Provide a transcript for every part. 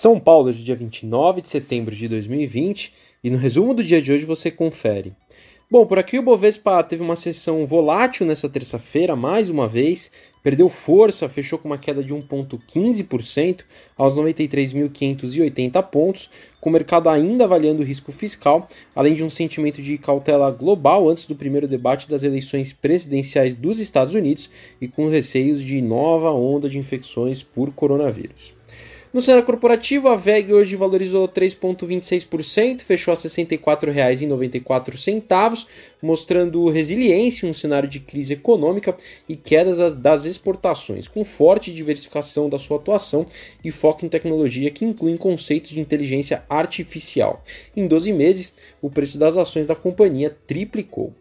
São Paulo, de dia 29 de setembro de 2020, e no resumo do dia de hoje você confere. Bom, por aqui o Bovespa teve uma sessão volátil nessa terça-feira, mais uma vez, perdeu força, fechou com uma queda de 1,15% aos 93.580 pontos, com o mercado ainda avaliando o risco fiscal, além de um sentimento de cautela global antes do primeiro debate das eleições presidenciais dos Estados Unidos e com receios de nova onda de infecções por coronavírus. No cenário corporativo, a VEG hoje valorizou 3,26%, fechou a R$ 64,94, mostrando resiliência em um cenário de crise econômica e quedas das exportações, com forte diversificação da sua atuação e foco em tecnologia que incluem conceitos de inteligência artificial. Em 12 meses, o preço das ações da companhia triplicou.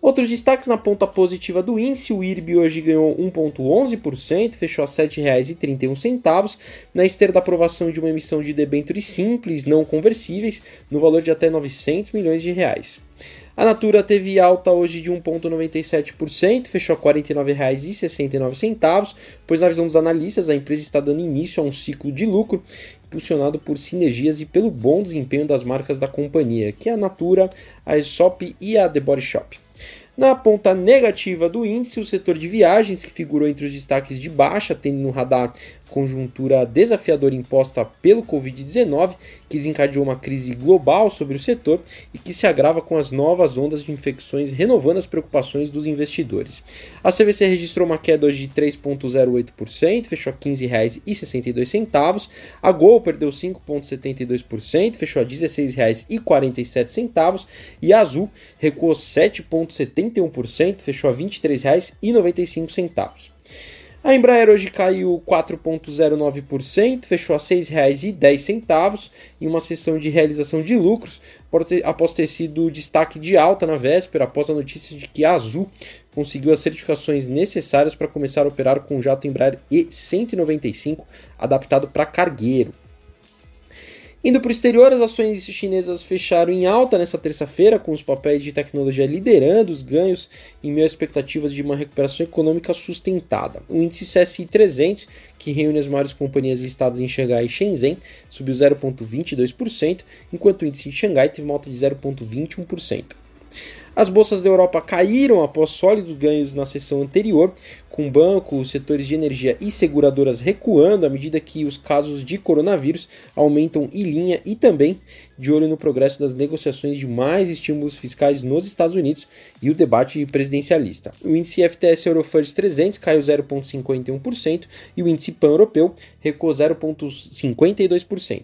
Outros destaques na ponta positiva do índice, o IRB hoje ganhou 1,11%, fechou a R$ 7,31, na esteira da aprovação de uma emissão de debêntures simples, não conversíveis, no valor de até 900 milhões de reais. A Natura teve alta hoje de 1,97%, fechou a R$ 49,69, pois na visão dos analistas a empresa está dando início a um ciclo de lucro impulsionado por sinergias e pelo bom desempenho das marcas da companhia, que é a Natura, a Aesop e a The Body Shop. Na ponta negativa do índice, o setor de viagens, que figurou entre os destaques de baixa, tendo no radar conjuntura desafiadora imposta pelo Covid-19, que desencadeou uma crise global sobre o setor e que se agrava com as novas ondas de infecções, renovando as preocupações dos investidores. A CVC registrou uma queda hoje de 3,08%, fechou a R$ 15,62. A Gol perdeu 5,72%, fechou a R$ 16,47. E a Azul recuou 7,71%, fechou a R$ 23,95. A Embraer hoje caiu 4,09%, fechou a R$ 6,10 em uma sessão de realização de lucros, após ter sido destaque de alta na véspera, após a notícia de que a Azul conseguiu as certificações necessárias para começar a operar com o jato Embraer E195 adaptado para cargueiro. Indo para o exterior, as ações chinesas fecharam em alta nesta terça-feira, com os papéis de tecnologia liderando os ganhos em meio a expectativas de uma recuperação econômica sustentada. O índice CSI 300, que reúne as maiores companhias listadas em Xangai e Shenzhen, subiu 0,22%, enquanto o índice de Xangai teve uma alta de 0,21%. As bolsas da Europa caíram após sólidos ganhos na sessão anterior, com bancos, setores de energia e seguradoras recuando à medida que os casos de coronavírus aumentam em linha e também de olho no progresso das negociações de mais estímulos fiscais nos Estados Unidos e o debate presidencialista. O índice FTS Eurofunds 300 caiu 0,51% e o índice pan-europeu recuou 0,52%.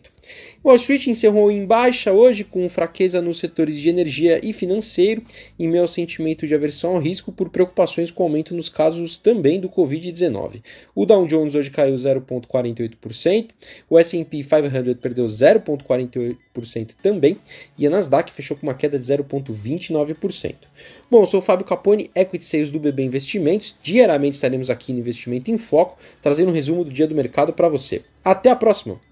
Wall Street encerrou em baixa hoje com fraqueza nos setores de energia e financeiro, meio ao sentimento de aversão ao risco por preocupações com o aumento nos casos também do Covid-19. O Dow Jones hoje caiu 0,48%, o S&P 500 perdeu 0,48% também e a Nasdaq fechou com uma queda de 0,29%. Bom, eu sou o Fábio Capone, Equity Sales do BB Investimentos. Diariamente estaremos aqui no Investimento em Foco, trazendo um resumo do dia do mercado para você. Até a próxima!